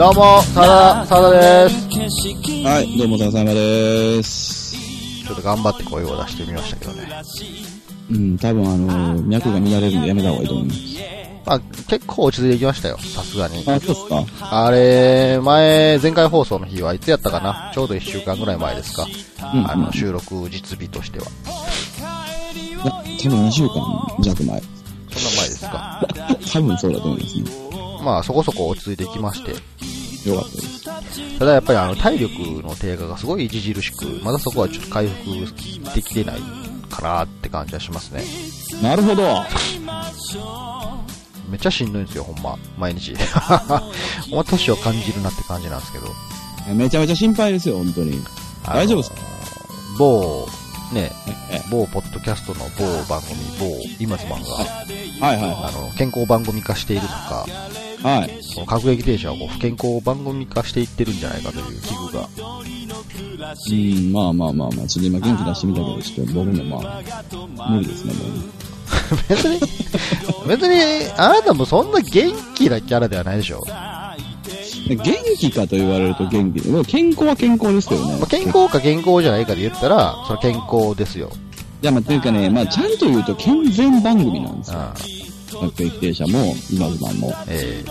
どうも、さだ、さだです。はい、どうも、ささまです。ちょっと頑張って声を出してみましたけどね。うん、多分あの、脈が乱れるんでやめた方がいいと思います。まあ、結構落ち着いてきましたよ、さすがに。あ、そうっすかあれ、前、前回放送の日はいつやったかな？ちょうど1週間ぐらい前ですか。うんあの、収録実日としては。いや多分2週間弱前。そんな前ですか？多分そうだと思いますね。まあ、そこそこ落ち着いてきまして。よかったです。ただやっぱりあの、体力の低下がすごい著しく、まだそこはちょっと回復できてないかなって感じはしますね。なるほど。めっちゃしんどいんですよ、ほんま。毎日。ほんま年を感じるなって感じなんですけど。めちゃめちゃ心配ですよ、本当に。大丈夫ですか？某、ね、え某ポッドキャストの某番組、某今ズマンが、はいはあの、健康番組化しているのか、いはい。各駅停車をこう不健康番組化していってるんじゃないかという危惧が。うん、まあまあまあまあ、ちょっと今元気出してみたけど、ちょっと僕もまあ、無理ですね、もう。別に、別に、あなたもそんな元気なキャラではないでしょ。元気かと言われると元気。でも健康は健康ですけどね。まあ、健康か健康じゃないかで言ったら、それ健康ですよ。いや、まあ、というかね、まあ、ちゃんと言うと健全番組なんですよ。あ学駅停車も、今ズマンも。え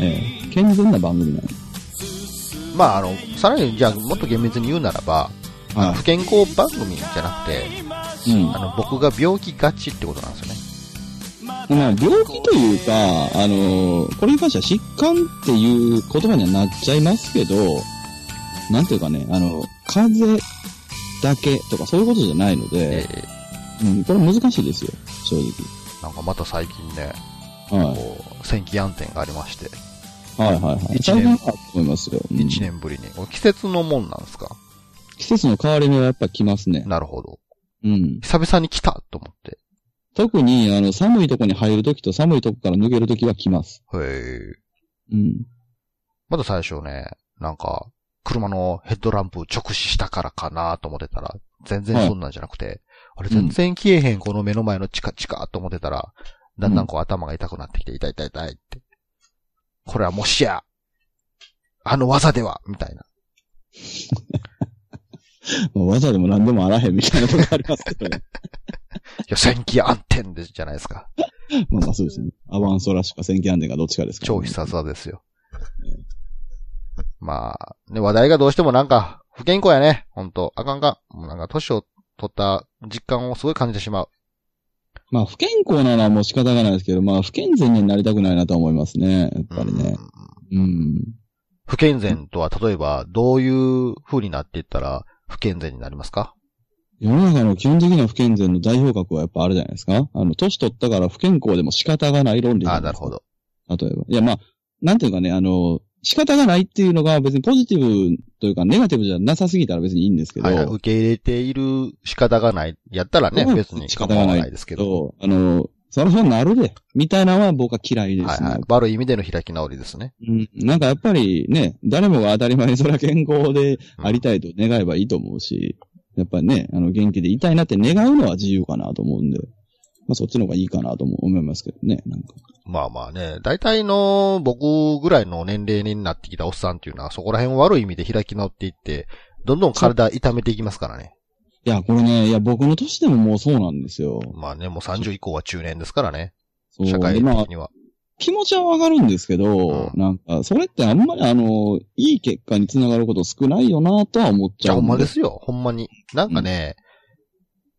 ええ健全な番組なんです。えまあ、あの、さらに、じゃあ、もっと厳密に言うならば、はい不健康番組じゃなくて、うん。あの、僕が病気がちってことなんですよね。まあ、病気というか、あのこれに関しては疾患っていう言葉にはなっちゃいますけど、なんていうかね、あの、風邪だけとかそういうことじゃないので、えうん、これ難しいですよ、正えなんかまた最近ね、直。はい。こう、戦気暗転がありまして、はいはいはい。一年と思いますよ。うん1年ぶりに。季節のもんなんですか？季節の変わり目はやっぱ来ますね。なるほど。うん。久々に来たと思って。特に、あの、寒いとこに入るときと寒いとこから抜けるときは来ます。へえ。うん。まだ最初ね、なんか、車のヘッドランプ直視したからかなと思ってたら、全然そんなんじゃなくて、あれ全然消えへん、この目の前のチカチカと思ってたら、だんだんこう頭が痛くなってきて、痛い痛い痛いって。これはもしや、あの技ではみたいな。まあ技でも何でもあらへんみたいなとこありますけどね。いや、戦気暗転でじゃないですか。まあまあそうですね。アバンソラシか戦記安定かどっちかですから、超必殺技ですよ。まあ、ね、話題がどうしてもなんか、不健康やね。ほんと。あかんかん。もうなんか、年を取った実感をすごい感じてしまう。まあ不健康なのはもう仕方がないですけど、まあ不健全になりたくないなとは思いますね。やっぱりね。うんうん。不健全とは、例えば、どういう風になっていったら、不健全になりますか？世の中の基本的な不健全の代表格はやっぱあるじゃないですか。あの、年取ったから不健康でも仕方がない論理じああ、なるほど。例えば。いや、まあ、なんていうかね、あの、仕方がないっていうのが別にポジティブというかネガティブじゃなさすぎたら別にいいんですけど、はいはい、受け入れている仕方がない。やったらね、うん別に仕方がないですけど。と、あの、そろそろなるで、みたいなのは僕は嫌いですね。はいはい。悪い意味での開き直りですね。うん、なんかやっぱりね、誰もが当たり前にそれは健康でありたいと願えばいいと思うし、やっぱりね、あの元気でいたいなって願うのは自由かなと思うんで、まあそっちの方がいいかなとも思いますけどね、なんか。まあまあね、大体の僕ぐらいの年齢になってきたおっさんっていうのは、そこら辺を悪い意味で開き直っていって、どんどん体痛めていきますからね。いや、これね、いや、僕の年でももうそうなんですよ。まあね、もう30以降は中年ですからね。社会的には。気持ちはわかるんですけど、うんなんか、それってあんまりあの、いい結果につながること少ないよなとは思っちじゃあほんんまですよ、ほんまに。なんかね、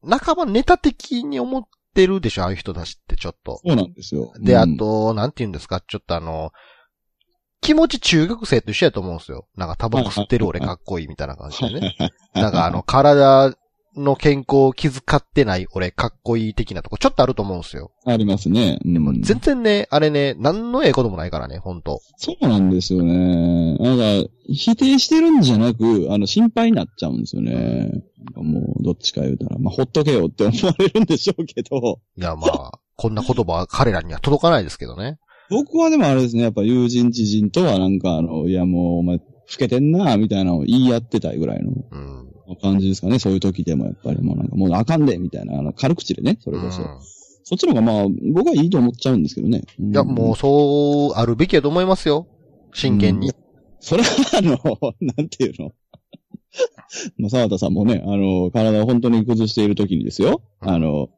半ばネタ的に思ってるでしょ、ああいう人たちってちょっと。そうなんですよ。で、うんあ、と、なんて言うんですか、ちょっとあの、気持ち中学生と一緒やと思うんですよ。なんかタバコ吸ってる俺かっこいいみたいな感じでね。なんかあの、体の健康を気遣ってない俺かっこいい的なとこちょっとあると思うんですよ。ありますね。うんでも全然ね、あれね、何のええこともないからね、ほんと。そうなんですよね。なんか、否定してるんじゃなく、あの、心配になっちゃうんですよね。もう、どっちか言うたら、まあ、ほっとけよって思われるんでしょうけど、いや、まあ、こんな言葉は彼らには届かないですけどね。僕はでもあれですね、やっぱ友人知人とはなんかあの、いやもうお前、老けてんな、みたいなのを言い合ってたいぐらいのうん。感じですかね。そういう時でもやっぱりもうなんか、もうあかんで、みたいな、あの、軽口でね、それこそ。うんそっちの方がまあ、僕はいいと思っちゃうんですけどね。いいや、もうそうあるべきやと思いますよ。真剣に。それは、あの、なんていうのまあ、沢田さんもね、あの、体を本当に崩している時にですよ。あの、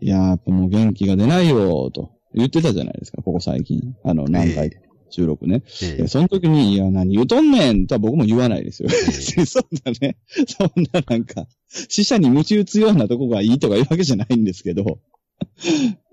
いや、やっぱもう元気が出ないよ、と言ってたじゃないですか、ここ最近。あの、何回か収録ね。ええでその時に、いや、何言うとんねんとは僕も言わないですよ。え そんなね、そんななんか、死者に鞭打つようなとこがいいとかいうわけじゃないんですけど、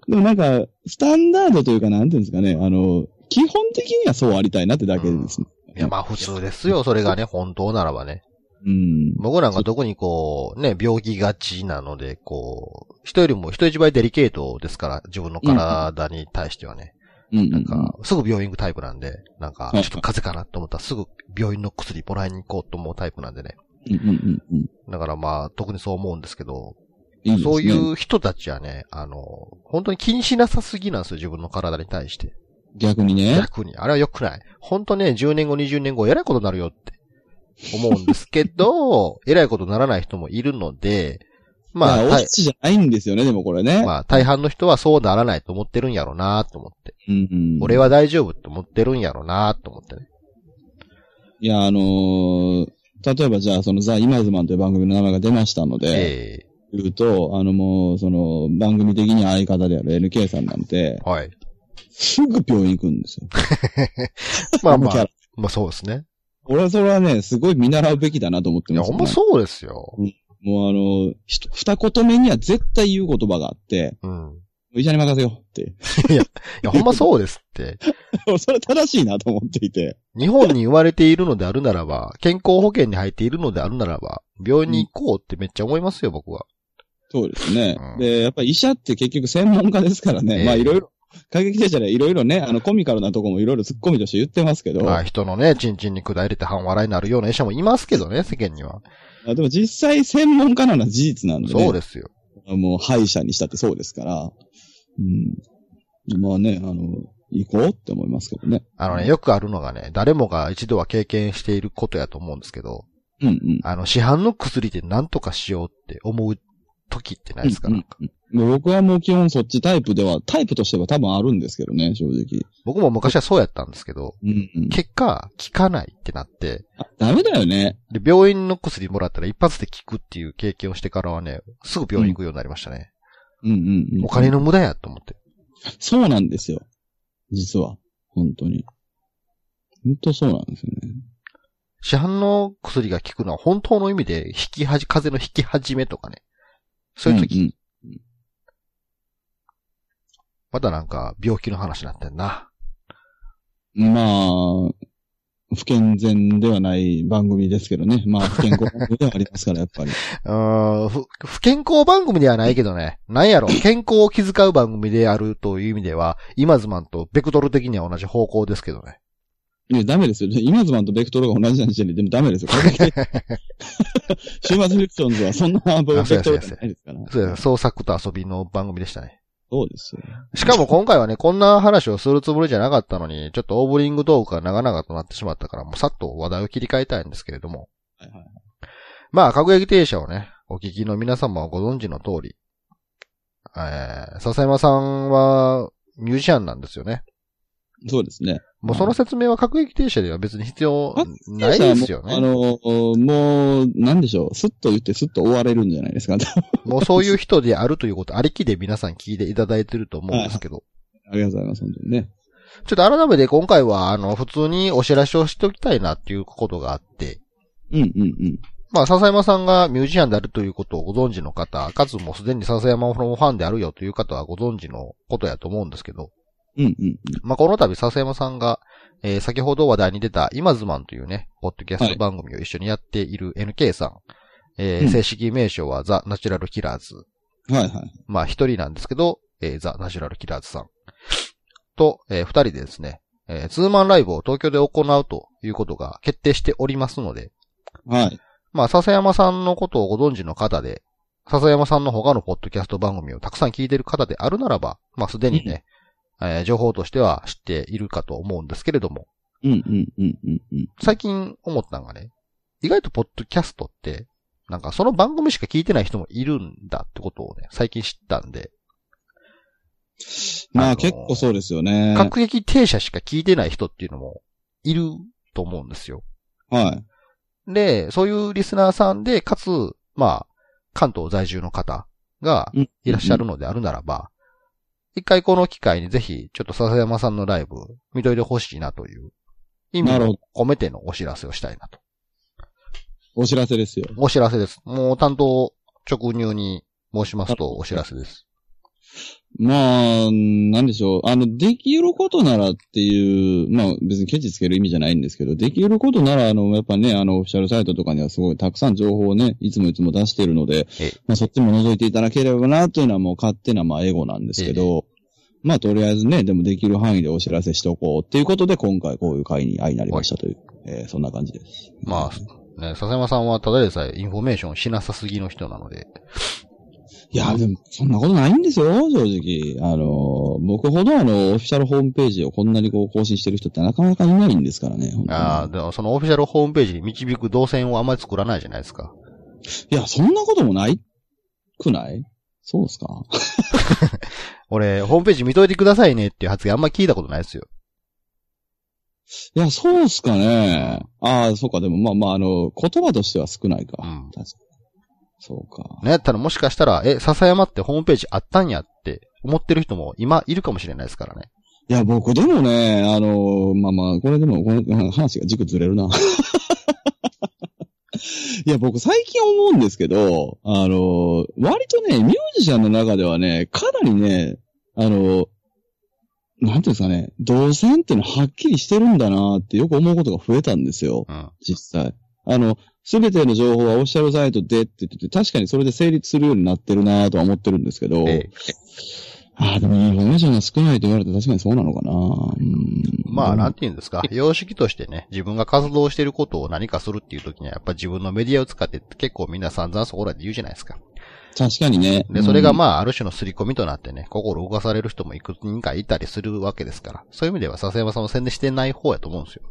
でもなんか、スタンダードというか、なんていうんですかね、あの、基本的にはそうありたいなってだけですね。いや、まあ普通ですよ。それがね、本当ならばね。うん。僕なんか特にこう、ね、病気がちなので、こう、人よりも人一倍デリケートですから、自分の体に対してはね。うんうんなんか、すぐ病院行くタイプなんで、なんか、はいちょっと風邪かなと思ったらすぐ病院の薬もらいに行こうと思うタイプなんでね。うんうんうんうん。だからまあ、特にそう思うんですけど、いいね。そういう人たちはね、あの、本当に気にしなさすぎなんですよ、自分の体に対して。逆にね。逆に。あれは良くない。本当ね、10年後、20年後、えらいことになるよって思うんですけど、えらいことにならない人もいるので、まあ、オチじゃないんですよね、でもこれね。まあ、大半の人はそうならないと思ってるんやろうなと思って。うんうん。俺は大丈夫と思ってるんやろうなと思ってね。いや、あのー例えばじゃあ、そのザ・イマズマンという番組の名前が出ましたので、え言うと、あのもう、その、番組的に相方である NK さんなんてえ、はい。すぐ病院行くんですよ。まあまあまあそうですね。俺はそれはね、すごい見習うべきだなと思っていや、ます、ほんまそうですよ。もうあの、ひと二言目には絶対言う言葉があって、うん。医者に任せようって。いや、ほんまそうですって。それ正しいなと思っていて。日本に生まれているのであるならば、健康保険に入っているのであるならば、病院に行こうってめっちゃ思いますよ、僕は。そうですね。うんで、やっぱり医者って結局専門家ですからね。ええまあいろいろ、過激停車でいろいろね、あのコミカルなとこもいろいろ突っ込みとして言ってますけど、まあ人のね、チンチンに管入れて半笑いになるような医者もいますけどね、世間には。あでも実際専門家なのは事実なんでね。そうですよ。もう歯医者にしたってそうですから。うん。まあね、あの、行こうって思いますけどね。あのね、よくあるのがね、誰もが一度は経験していることやと思うんですけど、うんうん。あの、市販の薬で何とかしようって思う時ってないですか、うんうんうん僕はもう基本そっちタイプでは、タイプとしては多分あるんですけどね、正直。僕も昔はそうやったんですけど、うんうん。結果、効かないってなって、あダメだよね。で、病院の薬もらったら一発で効くっていう経験をしてからはね、すぐ病院行くようになりましたね。うんうんうん。お金の無駄やと思って。そうなんですよ。実は。本当に。本当そうなんですよね。市販の薬が効くのは本当の意味で、引きはじ、風邪の引き始めとかね。そういう時、んんまたなんか病気の話になってんな。まあ、不健全ではない番組ですけどね。まあ、不健康番組ではありますから、やっぱり。うーん、ふ不健康番組ではないけどね。なんやろ、健康を気遣う番組であるという意味では、イマズマンとベクトル的には同じ方向ですけどね。いや、ダメですよ。イマズマンとベクトルが同じな時点で、でもダメですよ。週末フィクションズはそんなベクトルじゃないですから。そうです創作と遊びの番組でしたね。そうですよ。しかも今回はね、こんな話をするつもりじゃなかったのに、ちょっとオーブリングトークが長々となってしまったから、もうさっと話題を切り替えたいんですけれども。はいはい。まあ、各駅停車をね、お聞きの皆様はご存知の通り、えー、笹山さんはミュージシャンなんですよね。そうですね。もうその説明は各駅停車では別に必要ないですよね。あの、もう、なんでしょう。スッと言ってスッと終われるんじゃないですか。もうそういう人であるということありきで皆さん聞いていただいてると思うんですけど。ありがとうございます、本当にね。ちょっと改めて今回は、あの、普通にお知らせをしておきたいなっていうことがあって、うんうんうん。まあ、笹山さんがミュージシャンであるということをご存知の方、かつもうすでに笹山のファンであるよという方はご存知のことやと思うんですけど、うんうんまあ、この度笹山さんが、えー先ほど話題に出たイマズマンというね、ポッドキャスト番組を一緒にやっている NK さん、えーうん正式名称はザ・ナチュラルキラーズ。うん。はいはい。まあ、一人なんですけど、えーザ・ナチュラルキラーズさん。と、えー二人でですね、えーツーマンライブを東京で行うということが決定しておりますので、はい。まあ、笹山さんのことをご存知の方で、笹山さんの他のポッドキャスト番組をたくさん聞いている方であるならば、まあ、すでにね、えー情報としては知っているかと思うんですけれども、うんうんうんうんうん。最近思ったのがね、意外とポッドキャストって、なんかその番組しか聞いてない人もいるんだってことをね、最近知ったんで、まあ結構そうですよね。各駅停車しか聞いてない人っていうのもいると思うんですよ。はい。で、そういうリスナーさんで、かつ、まあ、関東在住の方がうんいらっしゃるのであるならば、一回この機会にぜひ、ちょっと笹山さんのライブ見といてほしいなという意味を込めてのお知らせをしたいなと。お知らせですよ。お知らせです。もう担当直入に申しますとお知らせです。まあ、なんでしょう。あの、できることならっていう、まあ別にケチつける意味じゃないんですけど、できることなら、あの、やっぱね、あの、オフィシャルサイトとかにはすごいたくさん情報をね、いつもいつも出しているのでええ、まあそっちも覗いていただければな、というのはもう勝手な、まあエゴなんですけど、まあとりあえずね、でもできる範囲でお知らせしておこうっていうことで、今回こういう会に相なりましたという、えーそんな感じです。まあ、ね、笹山さんはただでさえインフォメーションしなさすぎの人なので、いや、でも、そんなことないんですよ、正直。あの、僕ほどあの、オフィシャルホームページをこんなにこう更新してる人ってなかなかいないんですからね。ああ、でもそのオフィシャルホームページに導く動線をあんまり作らないじゃないですか。いや、そんなこともないくない？そうですか？俺、ホームページ見といてくださいねっていう発言あんまり聞いたことないですよ。いや、そうっすかね。ああ、そうか、でもまあまあ、あの、言葉としては少ないか。うん確かにそうか。ねやったらもしかしたら、え、笹山ってホームページあったんやって思ってる人も今いるかもしれないですからね。いや、僕でもね、あの、まあまあ、これでも、この話が軸ずれるな。いや、僕最近思うんですけど、あの、割とね、ミュージシャンの中ではね、かなりね、あの、なんていうんですかね、動線っていうのはっきりしてるんだなってよく思うことが増えたんですよ。うん。実際。あの、すべての情報はオフィシャルサイトでって言ってて、確かにそれで成立するようになってるなとは思ってるんですけど、ええああ、でもインフォメーションが少ないと言われたら確かにそうなのかなうんまあ、なんて言うんですか。様式としてね、自分が活動してることを何かするっていう時には、やっぱ自分のメディアを使って結構みんな散々そこらで言うじゃないですか。確かにね。で、それがあ、まあ、ある種の刷り込みとなってね、心動かされる人もいくつかいたりするわけですから。そういう意味では、笹山さんも宣伝してない方やと思うんですよ。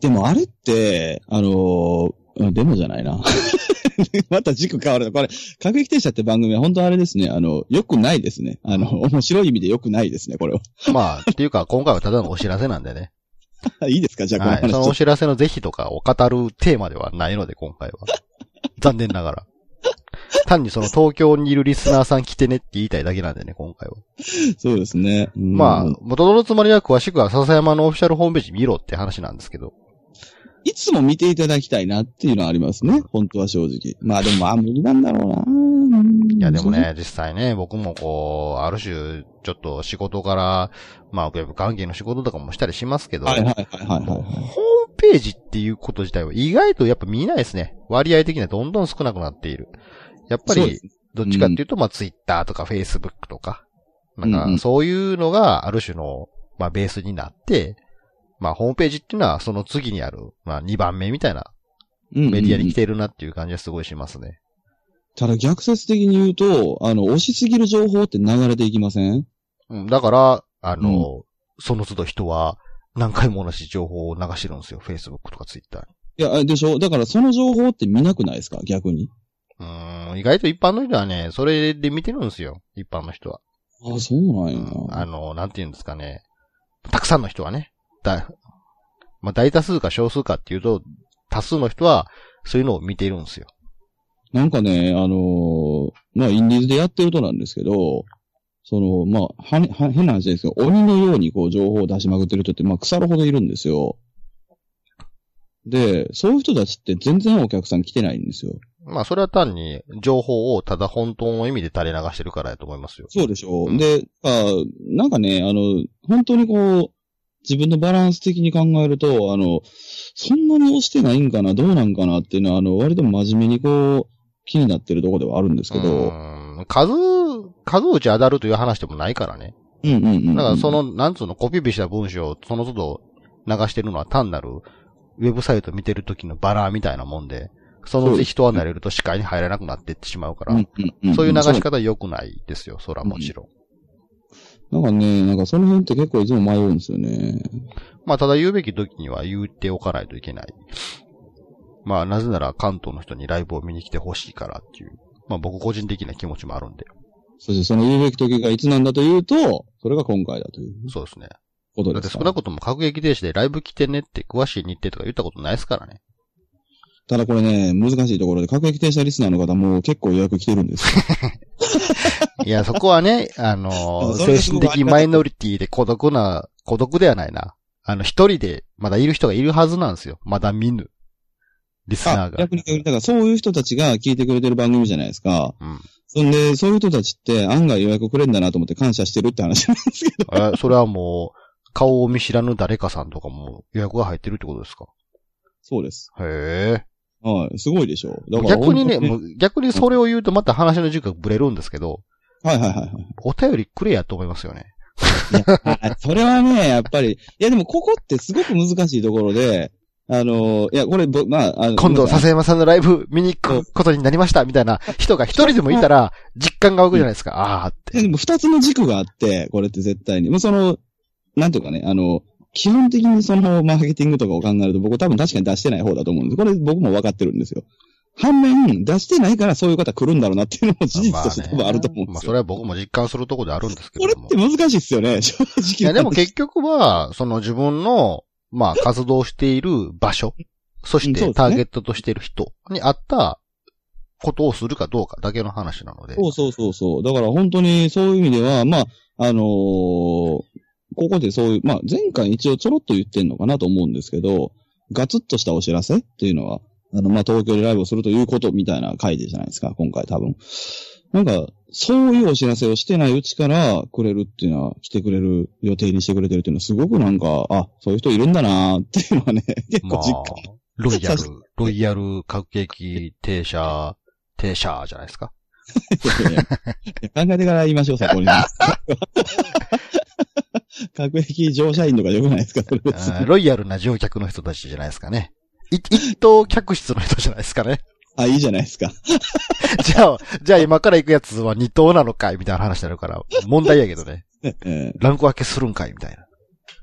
でもあれって、あのーうんデモじゃないな。また軸変わる。これ、各駅停車って番組は本当あれですね。あの、良くないですね。あの、面白い意味で良くないですね、これは。まあ、っていうか、今回はただのお知らせなんでね。いいですか？じゃあ、このはい。話。そのお知らせの是非とかを語るテーマではないので、今回は。残念ながら。単にその東京にいるリスナーさん来てねって言いたいだけなんでね、今回は。そうですね。うんまあ、元のつもりは詳しくは笹山のオフィシャルホームページ見ろって話なんですけど。いつも見ていただきたいなっていうのはありますね。本当は正直。まあでも、まあ無理なんだろうな。うんいや、でも。ね、実際ね、僕もこう、ある種、ちょっと仕事から、まあ、ウェブ関係の仕事とかもしたりしますけど、はいはいはいはいはい。ホームページっていうこと自体は意外とやっぱ見ないですね。割合的にはどんどん少なくなっている。やっぱりどっちかっていうと、まあ、ツイッターとかフェイスブックとか、なんうん。うんか、そういうのがある種の、まあ、ベースになって、まあ、ホームページっていうのはその次にある、まあ、2番目みたいなメメディアに来ているなっていう感じがすごいしますね。ただ逆説的に言うと、あの、押しすぎる情報って流れていきません？うん、だから、あの、その都度人は何回も同じ情報を流してるんですよ。Facebook とか Twitter に。いや、でしょ？だからその情報って見なくないですか？逆に。うーん、意外と一般の人はね、それで見てるんですよ。一般の人は。ああ、そうなんやうん、な。あの、なんて言うんですかね。たくさんの人はね。だ、まあ、大多数か少数かっていうと、多数の人はそういうのを見ているんですよ。なんかね、あのーまあ、インディーズでやってるとなんですけど、その、まあ、は、は、変な話ですけど、鬼のようにこう、情報を出しまくってる人って、まあ、腐るほどいるんですよ。で、そういう人たちって全然お客さん来てないんですよ。まあ、それは単に情報をただ本当の意味で垂れ流してるからやと思いますよ。そうでしょう。うんで、あなんかね、あの、本当にこう、自分のバランス的に考えると、あの、そんなに押してないんかな、どうなんかなっていうのは、あの、割と真面目にこう、気になってるところではあるんですけうど、数、数打ち当たるという話でもないからね。うんうんうんうん。だからその、なんつうの、コピペした文章をその都度流してるのは単なるウェブサイト見てる時のバラみたいなもんで、そのうち人は慣れると視界に入らなくなっていってしまうから、そういう流しそ方は良くないですよ、そらもちろん。なんかね、なんかその辺って結構いつも迷うんですよね。まあただ言うべき時には言っておかないといけない。まあなぜなら関東の人にライブを見に来てほしいからっていう、まあ僕個人的な気持ちもあるんで。そしてその言うべき時がいつなんだというと、それが今回だというそうですね。ことですから。だって少なくとも各駅停止でライブ来てねって詳しい日程とか言ったことないですからね。ただこれね、難しいところで、各駅停車リスナーの方も結構予約来てるんですよ。いや、そこはね、あの精神的マイノリティで孤独な、孤独ではないな。あの、一人でまだいる人がいるはずなんですよ。まだ見ぬ。リスナあー、が。逆に逆に、だからそういう人たちが聞いてくれてる番組じゃないですか。うん。そんで、そういう人たちって案外予約くれんだなと思って感謝してるって話なんですけど。え、それはもう、顔を見知らぬ誰かさんとかも予約が入ってるってことですか？そうです。へえ。はい。すごいでしょ。だから逆にね、本もう逆にそれを言うとまた話の軸がブレるんですけど、はいはいはいはい。お便りくれやと思いますよね。あそれはね、やっぱり、いやでもここってすごく難しいところで、あの、いや、これ、ぼまあ、あの今度、笹山さんのライブ見に行くことになりました、みたいな人が一人でもいたら、実感が湧くじゃないですか。ああーって。でも二つの軸があって、これって絶対に。もうその、なんていうかね、あの、基本的にそのマーケティングとかを考えると僕多分確かに出してない方だと思うんです。これ僕も分かってるんですよ。反面、出してないからそういう方来るんだろうなっていうのも事実として多分あると思うんまあ、ですよ。それは僕も実感するところであるんですけこれ。って難しいっすよね、正直。いや、でも結局は、その自分の、まあ、活動している場所、そしてターゲットとしている人に合ったことをするかどうかだけの話なので。そうそうそうそう。だから本当にそういう意味では、まあ、あのーここでそういう、まあ前回一応ちょろっと言ってんのかなと思うんですけど、ガツッとしたお知らせっていうのは、あの、まあ東京でライブをするということみたいな回でじゃないですか、今回多分。なんか、そういうお知らせをしてないうちからくれるっていうのは、来てくれる予定にしてくれてるっていうのはすごくなんか、あ、そういう人いるんだなっていうのはね、結まあ構実感。、ロイヤルさ、ロイヤル各駅停車、停車じゃないですか？いやいやいや考えてから言いましょう、そこに。各駅乗車員とかよくないですか、ロイヤルな乗客の人たちじゃないですかね。い一等客室の人じゃないですかね。あ、いいじゃないですか。じゃあ、じゃあ今から行くやつは二等なのかいみたいな話になるから、問題やけどね。ええランク分けするんかいみたいな。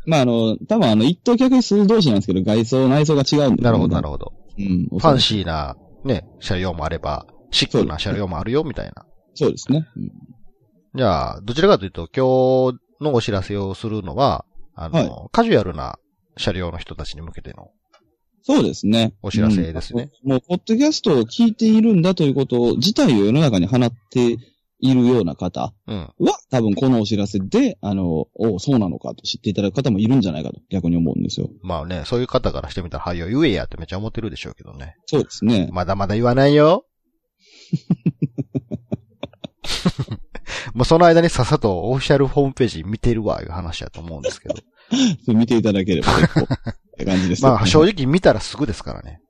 まあ、あの、多分あの、一等客室同士なんですけど、外装、内装が違うんで、なるほど、なるほ。ど。うん。ファンシーな、ね、車両もあれば、シックな車両もあるよ、みたいな。そうですね。うんじゃあ、どちらかというと、今日のお知らせをするのは、あの、カジュアルな車両の人たちに向けての。そうですね。お知らせですねうんもう、ポッドキャストを聞いているんだということ自体を世の中に放っているような方うん。は、多分このお知らせで、あの、おそうなのかと知っていただく方もいるんじゃないかと逆に思うんですよ。まあね、そういう方からしてみたら、はいよ、言えやってめっちゃ思ってるでしょうけどね。そうですね。まだまだ言わないよ。もうその間にさっさとオフィシャルホームページ見てるわ、いう話だと思うんですけど。それ見ていただければ結構、って感じですよまあ正直見たらすぐですからね。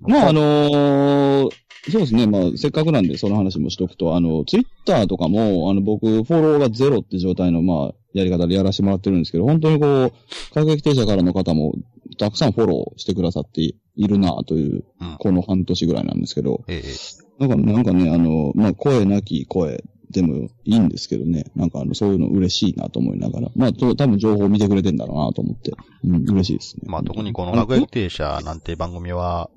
まあ、あのーそうですね。まあ、せっかくなんで、その話もしとくと、あの、ツイッターとかも、あの、僕、フォローがゼロって状態の、まあ、やり方でやらせてもらってるんですけど、本当にこう、各駅停車からの方も、たくさんフォローしてくださっているな、といううん、この半年ぐらいなんですけど、ええ。なんか、なんかね、あの、まあ、声なき声でもいいんですけどね、なんかあの、そういうの嬉しいなと思いながら、まあ、と多分情報を見てくれてんだろうなと思って、うん、嬉しいですね。まあ特にこのあ学園停車なんて番組は、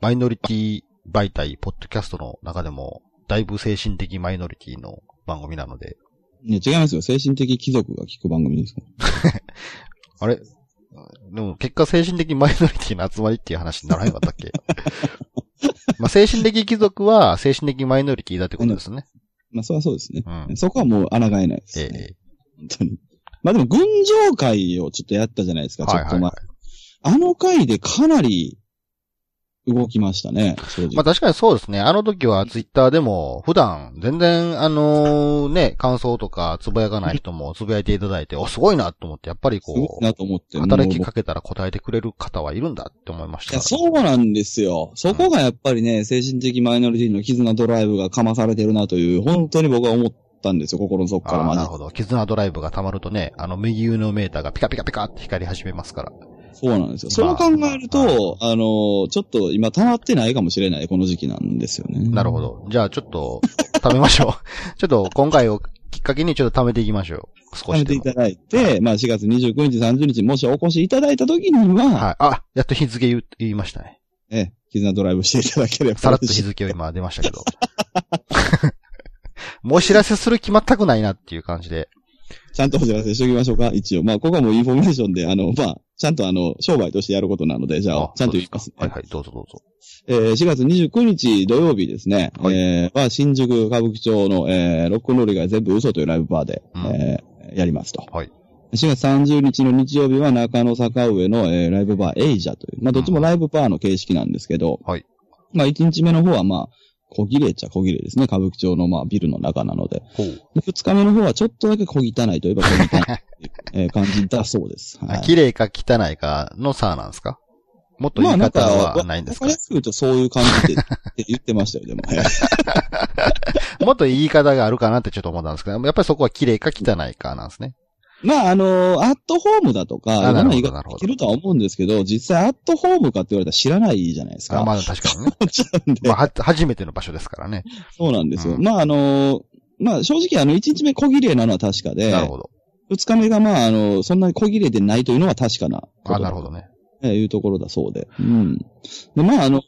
マイノリティ媒体、ポッドキャストの中でも、だいぶ精神的マイノリティの番組なので、ね、違いますよ。精神的貴族が聞く番組ですから。あれ？でも結果精神的マイノリティの集まりっていう話にならへんかったっけ？まあ精神的貴族は精神的マイノリティだってことですね。まあ、それはそうですね。うん。そこはもう抗えないです、えね。え。本当に。まあでも、群青会をちょっとやったじゃないですか、ちょっと前。はいはいはい。あの回でかなり動きましたね。まあ確かにそうですね。あの時はツイッターでも、普段全然、あのね、感想とかつぶやかない人もつぶやいていただいて、お、すごいなと思って、やっぱりこなと思って。う、働きかけたら答えてくれる方はいるんだって思いましいや、た。そうなんですよ。そこがやっぱりね、精神的マイノリティの絆ドライブがかまされてるなという、本当に僕は思ったんですよ、心の底からああ、マジでなるほど。絆ドライブが溜まるとね、あの右上のメーターがピカピカピカって光り始めますから。そうなんですよ。それを考えると、あの、ちょっと今溜まってないかもしれない、この時期なんですよね。なるほど。じゃあちょっと、貯めましょう。ちょっと今回をきっかけにちょっと貯めていきましょう。少貯めして。いただいて、まあ4月29日、30日、もしお越しいただいた時には、はい。あ、やっと日付言う言いましたね。ええ、絆ドライブしていただければ。さらっと日付を今出ましたけど。もうお知らせする気全くないなっていう感じで。ちゃんとお知らせしておきましょうか、一応。まあ、ここはもうインフォメーションで、あの、まあ、ちゃんとあの、商売としてやることなので、じゃあ、ちゃんと言いますね。はいはい、どうぞどうぞ。えー、4月29日土曜日ですね。はいえー、は新宿歌舞伎町の、えー、ロックンロール以外全部嘘というライブバーで、うんえー、やりますと。はい。4月30日の日曜日は中野坂上の、えー、ライブバーエイジャという。まあ、どっちもライブバーの形式なんですけど。はい。まあ、1日目の方はまあ、小切れっちゃ小切れですね。歌舞伎町のまあ、ビルの中なので。ほう。で2日目の方はちょっとだけ小汚いといえば小汚い えー感じだそうです。はい。あ綺麗か汚いかの差なんですか？もっと言い方はないんですか？わかりやすく言うとそういう感じでって言ってましたよ、でも。は い もっと言い方があるかなってちょっと思ったんですけど、やっぱりそこは綺麗か汚いかなんですね。まあ、あのアットホームだとか、いろんあな方できるとは思うんですけど、実際アットホームかって言われたら知らないじゃないですか。あまあ確かにね。まあ、は、初めての場所ですからね。そうなんですよ。うんまあ、あのまあ、正直、あの、1日目小切れなのは確かで、なるほど。2日目がまあ、あの、そんなに小切れでないというのは確かなあ、なるほどね。えーいうところだそうで。うん。で、まあ、あの、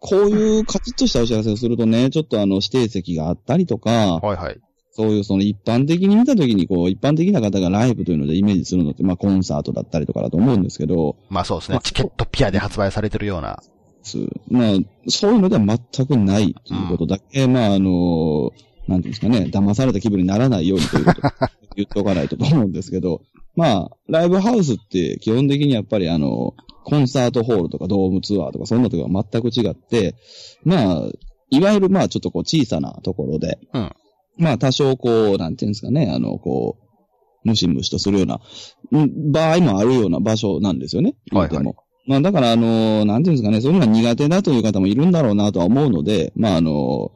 こういうカチッとしたお知らせをするとね、ちょっとあの、指定席があったりとか、はいはい。そういうその一般的に見たときに、こう、一般的な方がライブというのでイメージするのって、まあ、コンサートだったりとかだと思うんですけど、まあそうですまあ。ねチケットピアで発売されてるような。すまあ、そういうのでは全くないということだけ、まあ、あの、なんていうんですかね、騙された気分にならないようにということを 言っておかないとと思うんですけど、まあ、ライブハウスって基本的にやっぱりあの、コンサートホールとかドームツアーとかそんなとこが全く違って、まあ、いわゆるまあちょっとこう小さなところで、うんまあ多少こう、なんていうんですかね、あの、こう、ムシムシとするような、ん場合もあるような場所なんですよね。はいはいまあだからあの、なんていうんですかね、そういうのが苦手だという方もいるんだろうなとは思うので、まああの、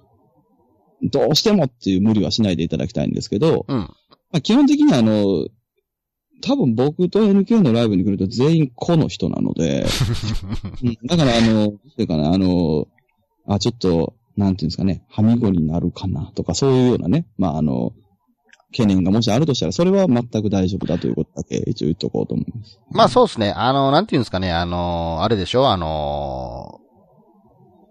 どうしてもっていう無理はしないでいただきたいんですけど、うん。まあ基本的にあの、多分僕と NK のライブに来ると全員子の人なので、うんだからあの、ていうかな、あの、あ、ちょっと、なんていうんですかね、はみごになるかなとか、そういうようなね、まああの、懸念がもしあるとしたら、それは全く大丈夫だということだけ一応言っとこうと思います。まあそうですね。あの、なんていうんですかね。あの、あれでしょ？あの、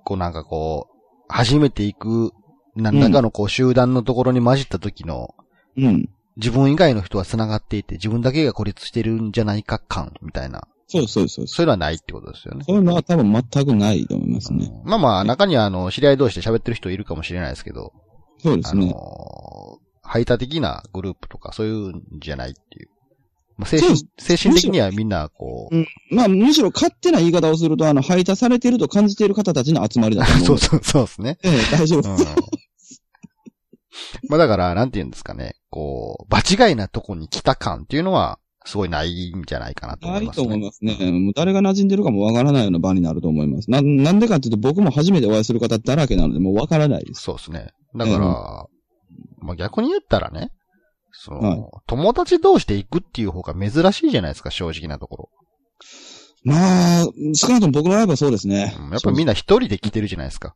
こうなんかこう、初めて行く、何らかのこう集団のところに混じった時の、うん。自分以外の人は繋がっていて、自分だけが孤立してるんじゃないか感、みたいな。そうそうそう。そういうのはないってことですよね。そういうのは多分全くないと思いますね。うんまあまあ、中にはあの、知り合い同士で喋ってる人いるかもしれないですけど、あのそうですね。、排他的なグループとかそういうんじゃないっていう。まあ、精神精神的にはみんなこう、まあ、むしろ勝手な言い方をすると、あの、排他されていると感じている方たちの集まりだと思う。そうそう、そうですね。ええ大丈夫うんです。。まあだから、なんて言うんですかね。こう、場違いなとこに来た感っていうのは、すごいないんじゃないかなと思ないいますね。と思いますね。もう誰が馴染んでるかもわからないような場になると思います。な、なんでかっていうと僕も初めてお会いする方だらけなので、もうわからないです。そうですね。だから、まあ逆に言ったらね、その、はい友達同士で行くっていう方が珍しいじゃないですか、正直なところ。まあ、少なくとも僕のはそうですね。うんやっぱみんな一人で来てるじゃないですか。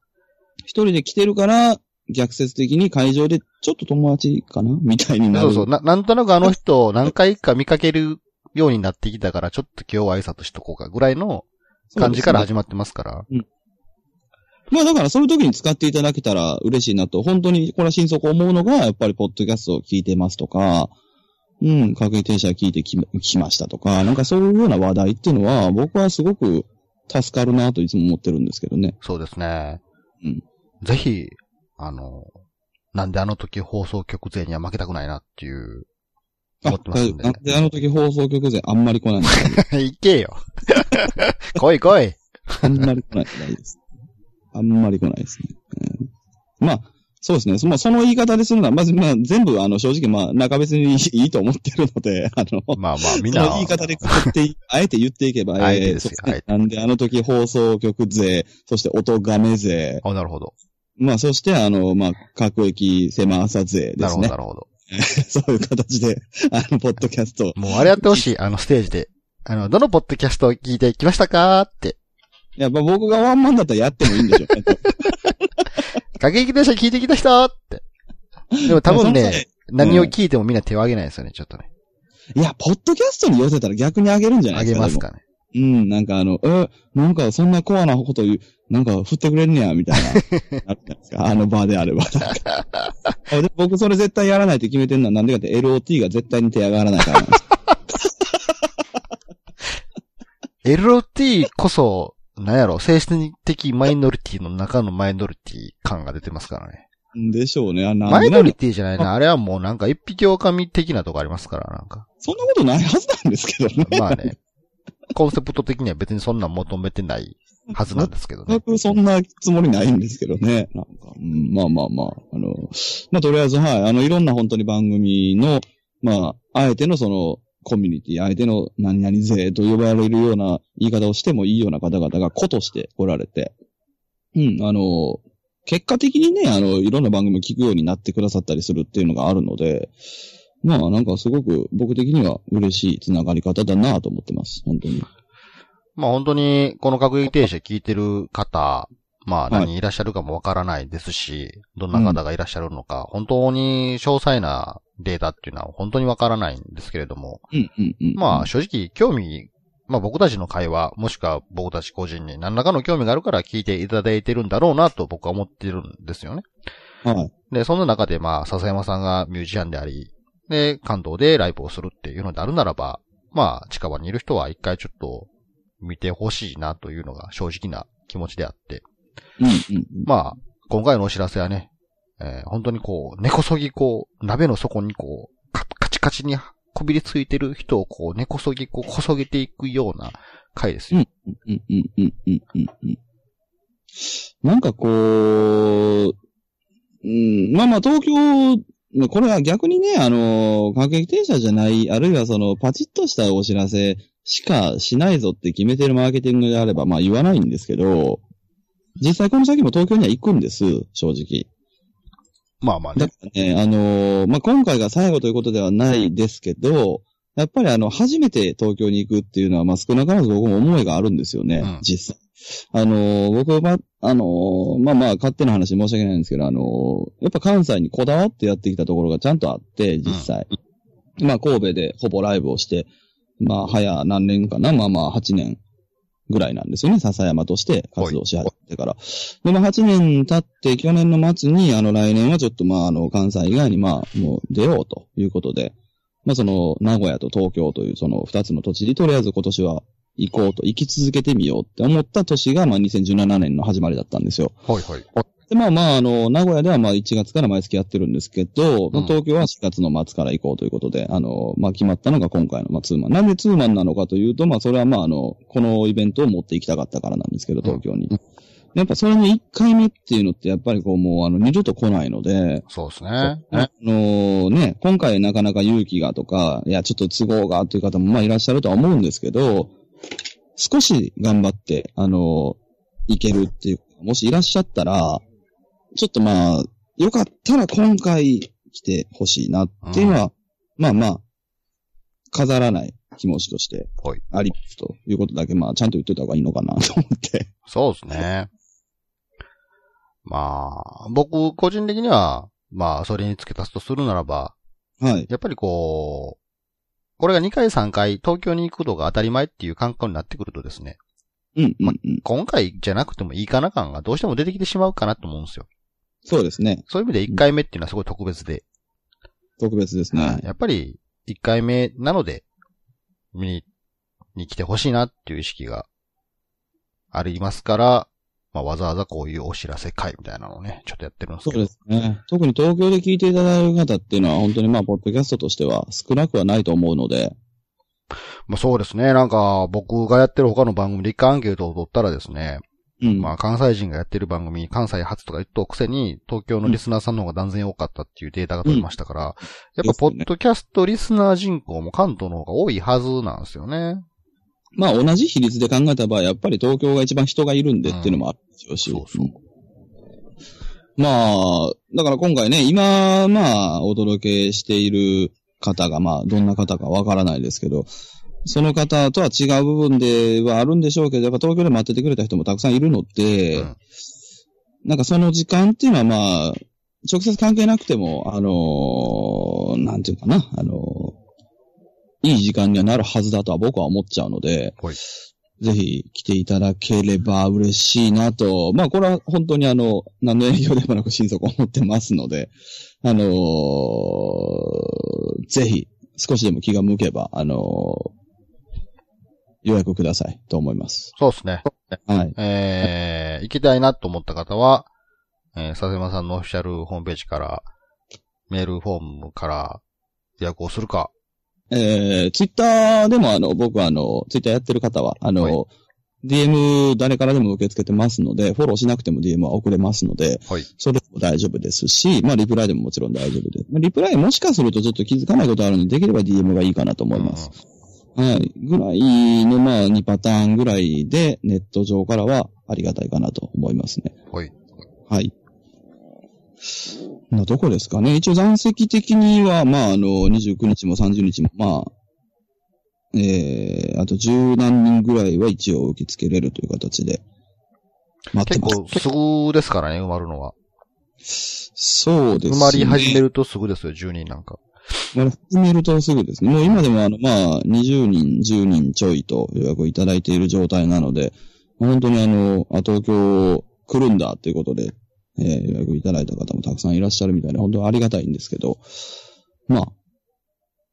一人で来てるから、逆説的に会場でちょっと友達かな？みたいになる。そうそうな。なんとなくあの人を何回か見かけるようになってきたから、ちょっと今日は挨拶しとこうかぐらいの感じから始まってますから。まあだからそういう時に使っていただけたら嬉しいなと、本当にこれは心底思うのが、やっぱりポッドキャストを聞いてますとか、うん、確認停車聞いてききましたとか、なんかそういうような話題っていうのは、僕はすごく助かるなといつも思ってるんですけどね。そうですね。うんぜひ、あの、なんであの時放送局勢には負けたくないなっていう、あ、思ってますんでなんであの時放送局勢あんまり来ないんですか行けよ。来い来い。あんまり来ないです。あんまり来ないですね。うんまあ、そうですね。そまあ、その言い方でするのは、まず、まあ、全部、あの、正直、まあ、中別にいいと思ってるので、あの、まあまあ、みんそのな。言い方でってい、あえて言っていけば、あえてですよねなんで、あの時放送局勢、そして音亀勢、あ、なるほど。まあ、そして、あの、まあ、各駅狭朝勢でなるほど、すねな。るほど。そういう形で、あの、ポッドキャスト。もうあれやってほしい、あのステージで。あの、どのポッドキャストを聞いてきましたかって。やっぱ僕がワンマンだったらやってもいいんでしょうね。過激 電車聞いてきた人って。でも多分ね際、何を聞いてもみんな手を挙げないですよね、ちょっとね。いや、ポッドキャストに寄せたら逆に上げるんじゃないですか。あげますかね。でうん、なんかあの、え、なんかそんなコアなこと言う、なんか振ってくれんねや、みたいな。なるじゃないですか。あの場であれば。僕それ絶対やらないって決めてるのはなんでかって LOT が絶対に手上がらないからなんです。LOT こそ、なんやろ、精神的マイノリティの中のマイノリティ感が出てますからね。でしょうね。あマイノリティじゃないな。あれはもうなんか一匹狼的なとこありますから、なんか。そんなことないはずなんですけどね。まあね。コンセプト的には別にそんな求めてないはずなんですけどね全。くそんなつもりないんですけどね。なんか、うん、まあまあまあ、あの、まあとりあえず、はい、あの、いろんな本当に番組の、まあ、あえてのその、コミュニティ、あえての何々勢と呼ばれるような言い方をしてもいいような方々が子としておられて、うん、あの、結果的にね、あの、いろんな番組を聞くようになってくださったりするっていうのがあるので、まあなんかすごく僕的には嬉しいつながり方だなと思ってます。本当に。まあ本当に、この各駅停車聞いてる方、まあはい何いらっしゃるかもわからないですし、どんな方がいらっしゃるのか、本当に詳細なデータっていうのは本当にわからないんですけれども、うん、うん、うん。まあ正直興味、まあ僕たちの会話、もしくは僕たち個人に何らかの興味があるから聞いていただいてるんだろうなと僕は思ってるんですよね。はい。で、そんな中でまあ笹山さんがミュージシャンであり、で、関東でライブをするっていうのであるならば、まあ近場にいる人は一回ちょっと見てほしいなというのが正直な気持ちであって、うん、うん。まあ、今回のお知らせはね、えー本当にこう、根こそぎこう、鍋の底にこう、カカチカチにこびりついてる人をこう、根こそぎこう、こそげていくような回ですよ。うん、うん、うん、うん、うん、うん。なんかこう、うん、まあまあ東京、これは逆にね、あの、各駅停車じゃない、あるいはその、パチッとしたお知らせしかしないぞって決めてるマーケティングであれば、まあ言わないんですけど、実際この先も東京には行くんです、正直。まあまあね。だからね、あのーまあ、今回が最後ということではないですけど、やっぱりあの、初めて東京に行くっていうのは、まあ、少なからず僕も思いがあるんですよね、うん実際。あのー僕は、ま、あのーまあまあ、勝手な話申し訳ないんですけど、あのーやっぱ関西にこだわってやってきたところがちゃんとあって、実際。まあ、神戸でほぼライブをして、まあ、早何年かな、まあまあ、8年ぐらいなんですよね、笹山として活動し始めてから。で、まあ、8年経って、去年の末に、あの、来年はちょっと、まあ、あの、関西以外に、まあ、もう出ようということで、まあ、その、名古屋と東京という、その、二つの土地に、とりあえず今年は行こうと、行き続けてみようって思った年が、まあ、2017年の始まりだったんですよ。はいはい。で、まあまあ、あの、名古屋ではまあ1月から毎月やってるんですけど、ま東京は4月の末から行こうということで、あの、まあ決まったのが今回のまあツーマン。なんでツーマンなのかというと、まあそれはまああの、このイベントを持って行きたかったからなんですけど、東京に。うんやっぱそれの1回目っていうのってやっぱりこうもうあの二度と来ないので、そうですね。あのね、今回なかなか勇気がとか、いや、ちょっと都合がという方もまあいらっしゃるとは思うんですけど、少し頑張って、あの、いけるっていう、もしいらっしゃったら、ちょっとまあ、よかったら今回来てほしいなっていうのは、まあまあ、飾らない気持ちとしてはい、ありますということだけ、まあ、ちゃんと言っといた方がいいのかなと思って。そうですね。まあ、僕個人的には、まあ、それに付け足すとするならば、はい。やっぱりこう、これが2回3回東京に行くことが当たり前っていう感覚になってくるとですね、うん、うん、うん。今回じゃなくてもいいかな感がどうしても出てきてしまうかなと思うんですよ。そうですね。そういう意味で1回目っていうのはすごい特別で、特別ですね。やっぱり1回目なので、見に、に来てほしいなっていう意識がありますから、まあ、わざわざこういうお知らせ会みたいなのをね、ちょっとやってるんですけど。そうですね。特に東京で聞いていただく方っていうのは本当にまあ、ポッドキャストとしては少なくはないと思うので、まあ、そうですね。なんか、僕がやってる他の番組で一回アンケートを取ったらですね、うん。まあ、関西人がやってる番組、関西初とか言っとくせに、東京のリスナーさんの方が断然多かったっていうデータが取れましたから、やっぱ、ポッドキャストリスナー人口も関東の方が多いはずなんですよね。まあ、同じ比率で考えた場合、やっぱり東京が一番人がいるんでっていうのもあるでしょうし。そうそう。うんまあ、だから今回ね、今、まあ、お届けしている方が、まあ、どんな方かわからないですけど、その方とは違う部分ではあるんでしょうけど、やっぱ東京で待っててくれた人もたくさんいるので、うん。なんかその時間っていうのはまあ、直接関係なくても、あのーなんていうかな、あのーいい時間にはなるはずだとは僕は思っちゃうので、はいぜひ来ていただければ嬉しいなと。まあこれは本当にあの、何の営業でもなく心底思ってますので、あのーぜひ少しでも気が向けば、あのー予約くださいと思います。そうですね。はい。えー、行きたいなと思った方は、えー、佐世間さんのオフィシャルホームページから、メールフォームから予約をするか。えー、ツイッターでもあの、僕はあの、ツイッターやってる方は、あの、はい DM 誰からでも受け付けてますので、フォローしなくても DM は送れますので、はい。それも大丈夫ですし、まあ、リプライでももちろん大丈夫です。まあ、リプライもしかするとちょっと気づかないことあるので、できれば DM がいいかなと思います。はい。ぐらいの、まあ、2パターンぐらいで、ネット上からはありがたいかなと思いますね。はい。はい。な、どこですかね。一応残席的には、まあ、あの、29日も30日も、まあ、えー、あと十何人ぐらいは一応受け付けれるという形で、待って結ます。構すぐですからね、埋まるのは。そうですね。埋まり始めるとすぐですよ、10人なんか。まあ、始めるとすぐですね。もう今でもあの、まあ、20人、10人ちょいと予約をいただいている状態なので、本当にあの、あ、東京来るんだということで、えー予約いただいた方もたくさんいらっしゃるみたいで、本当にありがたいんですけど、まあ、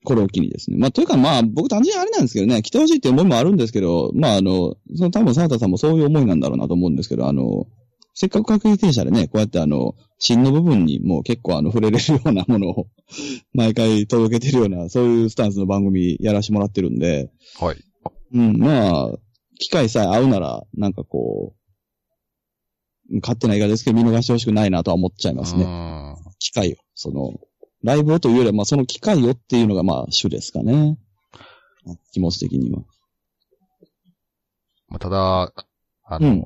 これを機にですね。まあ、というかまあ、僕単純にあれなんですけどね、来てほしいっていう思いもあるんですけど、まあ、あの、その多分、沢田さんもそういう思いなんだろうなと思うんですけど、あの、せっかく各駅停車でね、こうやってあの、芯の部分にもう結構あの、触れれるようなものを 毎回届けてるような、そういうスタンスの番組やらしてもらってるんで、はい。うん、まあ、機会さえ合うなら、なんかこう、勝手な映画ですけど見逃してほしくないなとは思っちゃいますね。ね。機会を。その、ライブをというよりは、まあその機会をっていうのがまあ主ですかね。気持ち的には。まあただ、あの、うん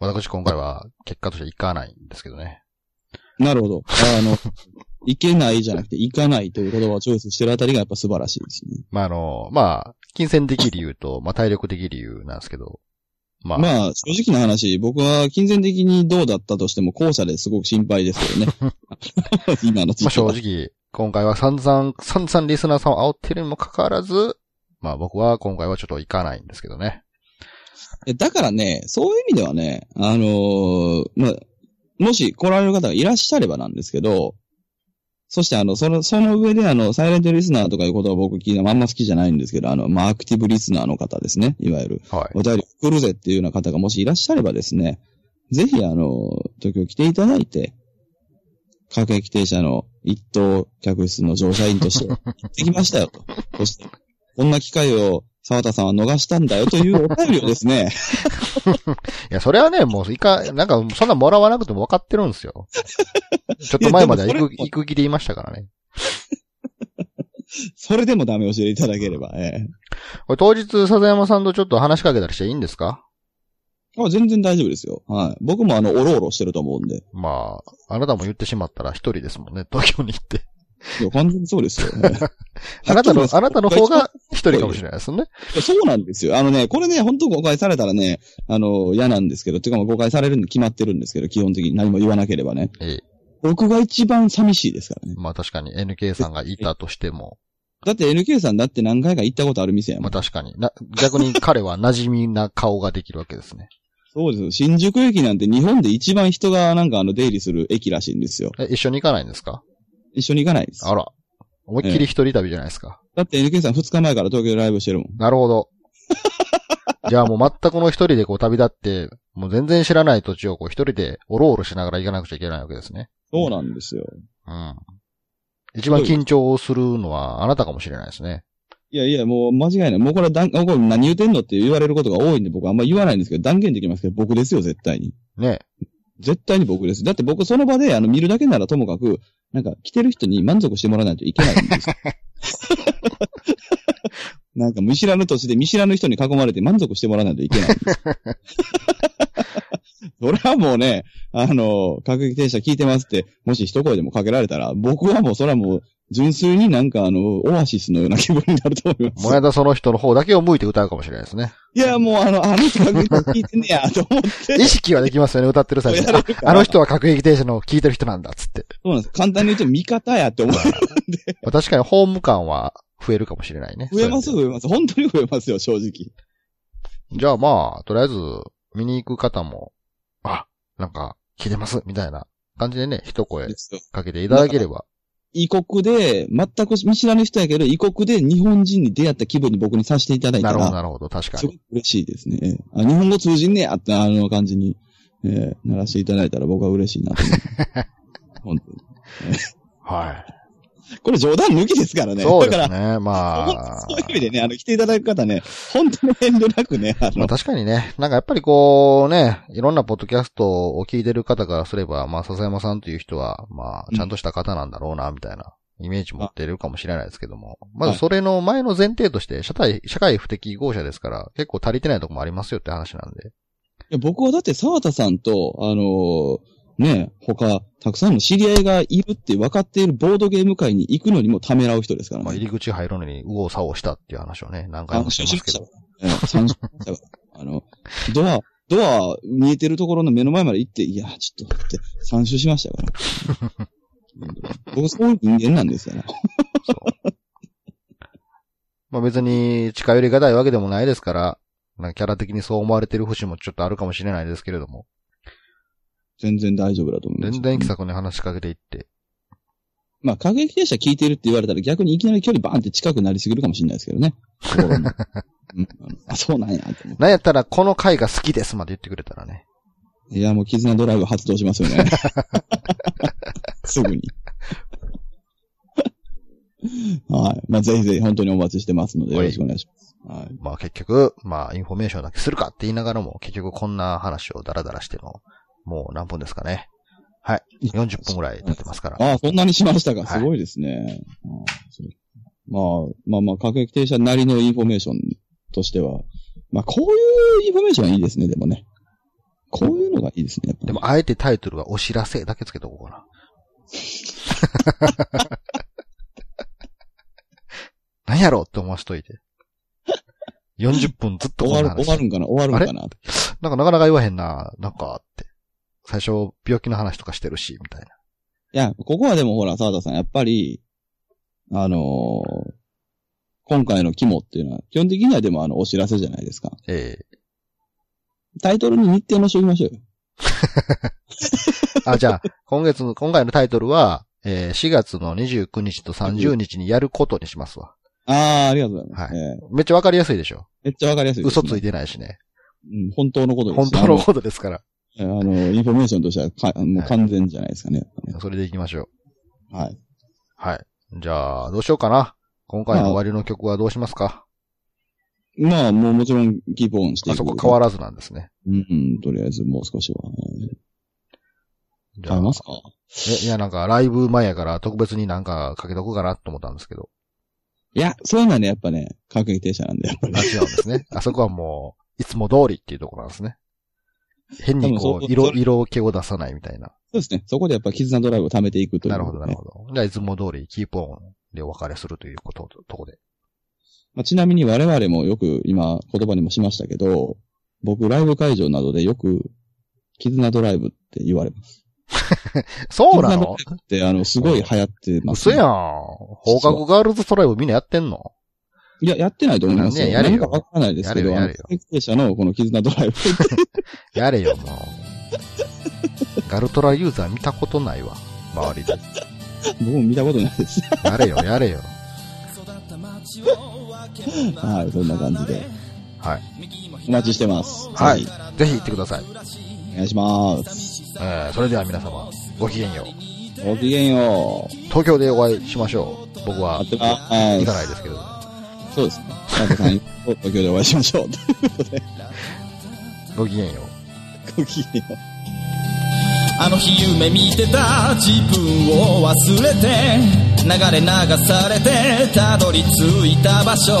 私今回は結果として行かないんですけどね。なるほど。あの、いけないじゃなくて、行かないという言葉をチョイスしてるあたりがやっぱ素晴らしいですね。まああの、まあ、金銭的理由と、まあ体力的理由なんですけど、まあ、まあ、正直な話、僕は金銭的にどうだったとしても、後者ですごく心配ですけどね。今の時まあ正。直、今回は散々、散々リスナーさんを煽ってるにもかかわらず、まあ僕は今回はちょっと行かないんですけどね。えだからね、そういう意味ではね、あのーまあ、もし来られる方がいらっしゃればなんですけど、そしてあの、その、その上であの、サイレントリスナーとかいうことは僕聞いてあんま好きじゃないんですけど、あの、まあ、アクティブリスナーの方ですね。いわゆる、はい。お便り送るぜっていうような方がもしいらっしゃればですね、ぜひあの、東京来ていただいて、各駅停車の一等客室の乗車員として行ってきましたよと。そして、こんな機会を沢田さんは逃したんだよというお 便りをですね、いや、それはね、もう、いか、なんか、そんなもらわなくても分かってるんですよ。ちょっと前までは行く、行く気で言いましたからね。それでもダメ教えていただければ、えこれ当日、笹山さんとちょっと話しかけたりしていいんですか？えあ全然大丈夫ですよ。はい。僕もあの、おろおろしてると思うんで。まあ、あなたも言ってしまったら一人ですもんね、東京に行って。いや、完全にそうですよ。ええ あなたのあなたの方が一人かもしれないですね。そうなんですよ。あのね、これね、本当誤解されたらね、あの、嫌なんですけど、てかまあ誤解されるに決まってるんですけど、基本的に何も言わなければね。ええ。僕が一番寂しいですからね。まあ確かに NK さんがいたとしても、だって NK さんだって何回か行ったことある店やもん。まあ確かに、な、逆に彼は馴染みな顔ができるわけですね。そうですよ。新宿駅なんて日本で一番人がなんかあの出入りする駅らしいんですよ。え、一緒に行かないんですか？一緒に行かないです。あら。思いっきり一人旅じゃないですか。だって NK さん二日前から東京でライブしてるもん。なるほど。じゃあもう全くの一人でこう旅立って、もう全然知らない土地をこう一人でおろおろしながら行かなくちゃいけないわけですね。そうなんですよ。うん。一番緊張するのはあなたかもしれないですね。いやいや、もう間違いない。もうこれは断、これ何言うてんのって言われることが多いんで僕あんま言わないんですけど、断言できますけど、僕ですよ、絶対に。ね。絶対に僕です。だって僕その場であの見るだけならともかく、なんか来てる人に満足してもらわないといけないんですよ。なんか見知らぬ土地で見知らぬ人に囲まれて満足してもらわないといけないんです。それはもうね、あの、各駅停車聞いてますって、もし一声でもかけられたら、僕はもうそれはもう、純粋になんかあの、オアシスのような気分になると思います。もやだその人の方だけを向いて歌うかもしれないですね。いや、もうあの、あの人各駅聞いてんねや、と思って。意識はできますよね、歌ってる最中やられるからあの人は各駅停車の聞いてる人なんだ、つって。そうなんです。簡単に言うと味方やって思う。ま あ確かにホーム感は増えるかもしれないね。増えます、増えます。本当に増えますよ、正直。じゃあまあ、とりあえず、見に行く方も、あ、なんか、聞いてます、みたいな感じでね、一声かけていただければ。異国で、全く見知らぬ人やけど、異国で日本人に出会った気分に僕にさせていただいたら、なるほど、なるほど、確かに。すごく嬉しいですね。あ日本語通じんねやって、あの感じに、えー、ならしていただいたら僕は嬉しいな。本当に。はい。これ冗談抜きですからね。そうですだから、ね。まあ、そういう意味でね、あの、来ていただく方ね、本当に遠慮なくね、あまあの、確かにね、なんかやっぱりこうね、いろんなポッドキャストを聞いてる方からすれば、まあ笹山さんという人は、まあちゃんとした方なんだろうな、みたいなイメージ持ってるかもしれないですけども、まずそれの前の前提として、社会、社会不適合者ですから、結構足りてないとこもありますよって話なんで。いや僕はだって沢田さんと、あのーね、他、たくさんの知り合いがいるって分かっているボードゲーム会に行くのにもためらう人ですからね。まあ入り口入るのに右往左往したっていう話をね、何回もしてますけど。あの、ドア、ドア見えてるところの目の前まで行って、いや、ちょっと待って、参照しましたから。僕そういう人間なんですよね。まあ別に近寄りがたいわけでもないですから、キャラ的にそう思われてる節もちょっとあるかもしれないですけれども、全然大丈夫だと思います。全然気さくに話しかけていって、まあ、過激停車聞いてるって言われたら逆にいきなり距離バーンって近くなりすぎるかもしれないですけどね。うんあそうなんや、なんやったらこの回が好きですまで言ってくれたらね。いや、もう絆ドライブ発動しますよね。すぐに。はい。まあ、ぜひぜひ本当にお待ちしてますので、よろしくお願いします。はい。まあ結局、まあインフォメーションだけするかって言いながらも、結局こんな話をダラダラしても、もう何分ですかね。はい。40分ぐらい経ってますから。ああ、そんなにしましたか。はいすごいですね。ああそうまあ、まあまあ、各駅停車なりのインフォメーションとしては、まあ、こういうインフォメーションはいいですね、でもね。こういうのがいいですね、でもあえてタイトルがお知らせだけつけとこうかな。何やろって思わしといて。40分ずっと終わる、終わ話。るんかな終わるんかななんかなかなか言わへんな、なんかって。最初、病気の話とかしてるし、みたいな。いや、ここはでもほら、沢田さん、やっぱり、あのー今回の肝っていうのは、基本的にはでもあの、お知らせじゃないですか。ええタイトルに日程のしておきましょうよ。あ、じゃあ、今月の、今回のタイトルは、えー4月の29日と30日にやることにしますわ。ああ、ありがとうございます。はいええめっちゃわかりやすいでしょ。めっちゃわかりやすいです、ね。嘘ついてないしね。うん、本当のことです。本当のことですから。あの、インフォメーションとしてはか、もうはい完全じゃないですかね。それで行きましょう。はい。はい。じゃあ、どうしようかな。今回の終わりの曲はどうしますか？まあ、もうもちろん、キープオンしていく。あそこ変わらずなんですね。うん、うん、とりあえずもう少しは。じゃあますか？えいや、なんか、ライブ前やから特別になんかかけとくかなと思ったんですけど。いや、そういうのはね、やっぱね、各駅停車なんで、やっぱりあ、。違うんですね。あそこはもう、いつも通りっていうところなんですね。変にこう、色、色気を出さないみたいな。そうですね。そこでやっぱ絆ドライブを貯めていくという、なるほど、なるほど。じゃあ、いつも通り、キープオンでお別れするということ、とこで。まあ、ちなみに我々もよく今言葉にもしましたけど、僕ライブ会場などでよく、絆ドライブって言われます。そうなの？ってあの、すごい流行ってます、嘘やん。放課後ガールズトライブみんなやってんの？いや、やってないと思いますよ。ねやれよやれよ何かわからないですけど、やれよやれ者のこの絆ドライブ やれよ、もう。ガルトラユーザー見たことないわ。周りで。僕も見たことないです。やれよ、やれよ。はい、そんな感じで。はい。お待ちしてます。はいぜひ。行ってください。お願いします。えー、それでは皆様、ごきげんよう。ごきげんよう。東京でお会いしましょう。僕は行かす。ないですけど。そうですね。サンタさん、東京でお会いしましょう。ごきげんよう。ごきげんよう。あの日夢見てた自分を忘れて流れ流されてたどり着いた場所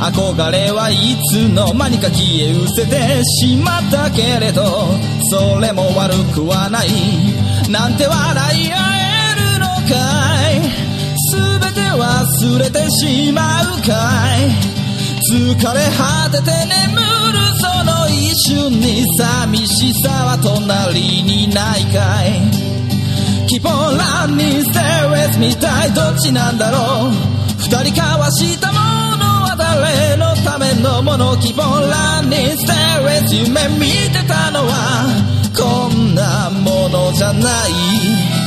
憧れはいつの間にか消え失せてしまったけれどそれも悪くはないなんて笑い合えるのかい全て忘れてしまうかい。疲れ果てて眠るその一瞬に寂しさは隣にないかい。Keep on running, stay with me 一体どっちなんだろう。二人交わしたものは誰のための供の？Keep on running, stay with 夢見てたのはこんなものじゃない。